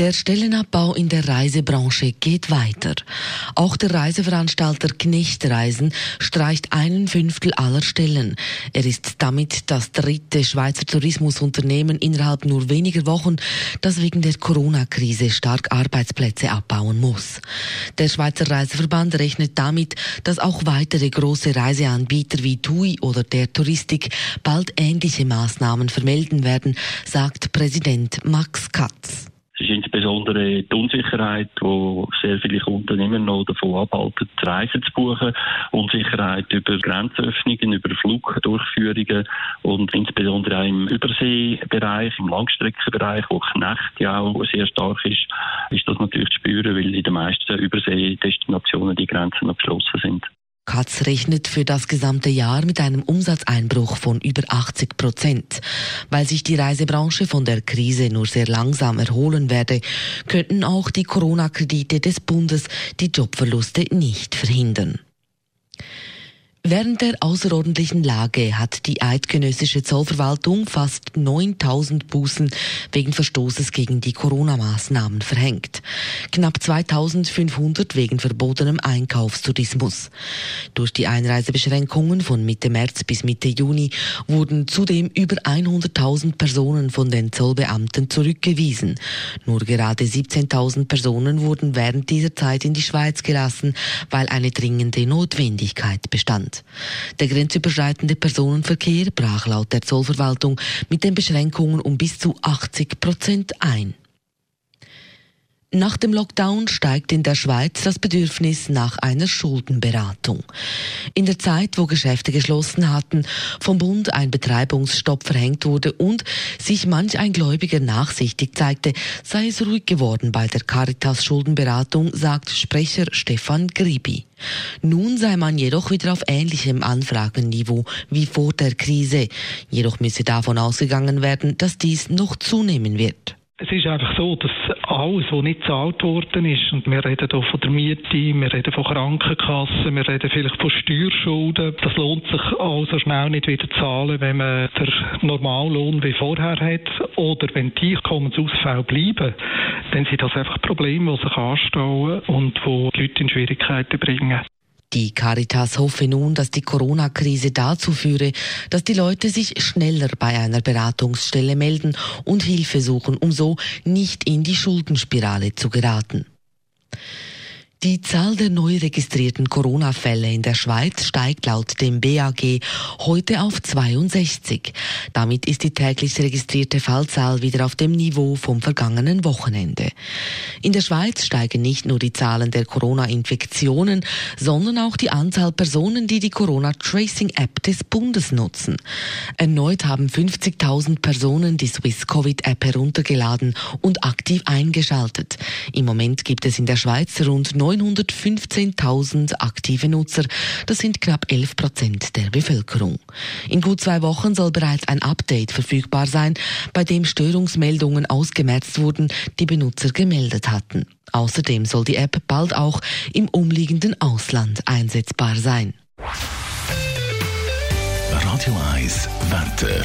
Der Stellenabbau in der Reisebranche geht weiter. Auch der Reiseveranstalter Knecht Reisen streicht einen Fünftel aller Stellen. Er ist damit das dritte Schweizer Tourismusunternehmen innerhalb nur weniger Wochen, das wegen der Corona-Krise stark Arbeitsplätze abbauen muss. Der Schweizer Reiseverband rechnet damit, dass auch weitere große Reiseanbieter wie TUI oder der Touristik bald ähnliche Maßnahmen vermelden werden, sagt Präsident Max Katz. Es ist insbesondere die Unsicherheit, wo sehr viele Kunden immer noch davon abhalten, Reisen zu buchen. Unsicherheit über Grenzöffnungen, über Flugdurchführungen und insbesondere auch im Überseebereich, im Langstreckenbereich, wo Knecht ja auch sehr stark ist, ist das natürlich zu spüren, weil in den meisten Überseedestinationen die Grenzen noch geschlossen sind. Katz rechnet für das gesamte Jahr mit einem Umsatzeinbruch von über 80 Prozent. Weil sich die Reisebranche von der Krise nur sehr langsam erholen werde, könnten auch die Corona-Kredite des Bundes die Jobverluste nicht verhindern. Während der außerordentlichen Lage hat die eidgenössische Zollverwaltung fast 9000 Bußen wegen Verstoßes gegen die Corona-Maßnahmen verhängt. Knapp 2500 wegen verbotenem Einkaufstourismus. Durch die Einreisebeschränkungen von Mitte März bis Mitte Juni wurden zudem über 100.000 Personen von den Zollbeamten zurückgewiesen. Nur gerade 17.000 Personen wurden während dieser Zeit in die Schweiz gelassen, weil eine dringende Notwendigkeit bestand. Der grenzüberschreitende Personenverkehr brach laut der Zollverwaltung mit den Beschränkungen um bis zu 80 Prozent ein. Nach dem Lockdown steigt in der Schweiz das Bedürfnis nach einer Schuldenberatung. In der Zeit, wo Geschäfte geschlossen hatten, vom Bund ein Betreibungsstopp verhängt wurde und sich manch ein Gläubiger nachsichtig zeigte, sei es ruhig geworden bei der Caritas Schuldenberatung, sagt Sprecher Stefan Gribi. Nun sei man jedoch wieder auf ähnlichem Anfragenniveau wie vor der Krise. Jedoch müsse davon ausgegangen werden, dass dies noch zunehmen wird. Es ist einfach so, dass alles, was nicht gezahlt worden ist, und wir reden hier von der Miete, wir reden von Krankenkassen, wir reden vielleicht von Steuerschulden, das lohnt sich also schnell nicht wieder zu zahlen, wenn man den Normallohn wie vorher hat. Oder wenn die Einkommensausfälle bleiben, dann sind das einfach Probleme, die sich anstauen und die Leute in Schwierigkeiten bringen. Die Caritas hoffe nun, dass die Corona-Krise dazu führe, dass die Leute sich schneller bei einer Beratungsstelle melden und Hilfe suchen, um so nicht in die Schuldenspirale zu geraten. Die Zahl der neu registrierten Corona-Fälle in der Schweiz steigt laut dem BAG heute auf 62. Damit ist die täglich registrierte Fallzahl wieder auf dem Niveau vom vergangenen Wochenende. In der Schweiz steigen nicht nur die Zahlen der Corona-Infektionen, sondern auch die Anzahl Personen, die die Corona-Tracing-App des Bundes nutzen. Erneut haben 50.000 Personen die Swiss-Covid-App heruntergeladen und aktiv eingeschaltet. Im Moment gibt es in der Schweiz rund 915.000 aktive Nutzer. Das sind knapp 11 Prozent der Bevölkerung. In gut zwei Wochen soll bereits ein Update verfügbar sein, bei dem Störungsmeldungen ausgemerzt wurden, die Benutzer gemeldet hatten. Außerdem soll die App bald auch im umliegenden Ausland einsetzbar sein. Radio 1 Wetter.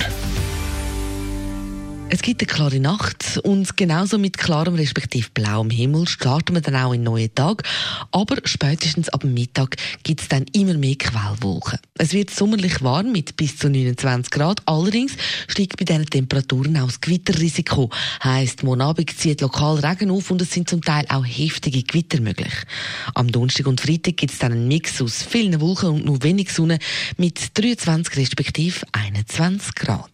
Es gibt eine klare Nacht und genauso mit klarem respektive blauem Himmel starten wir dann auch in neuen Tag. Aber spätestens ab Mittag gibt es dann immer mehr Quellwolken. Es wird sommerlich warm mit bis zu 29 Grad. Allerdings steigt bei diesen Temperaturen auch das Gewitterrisiko. Heisst, morgen zieht lokal Regen auf und es sind zum Teil auch heftige Gewitter möglich. Am Donnerstag und Freitag gibt es dann einen Mix aus vielen Wolken und nur wenig Sonne mit 23 respektive 21 Grad.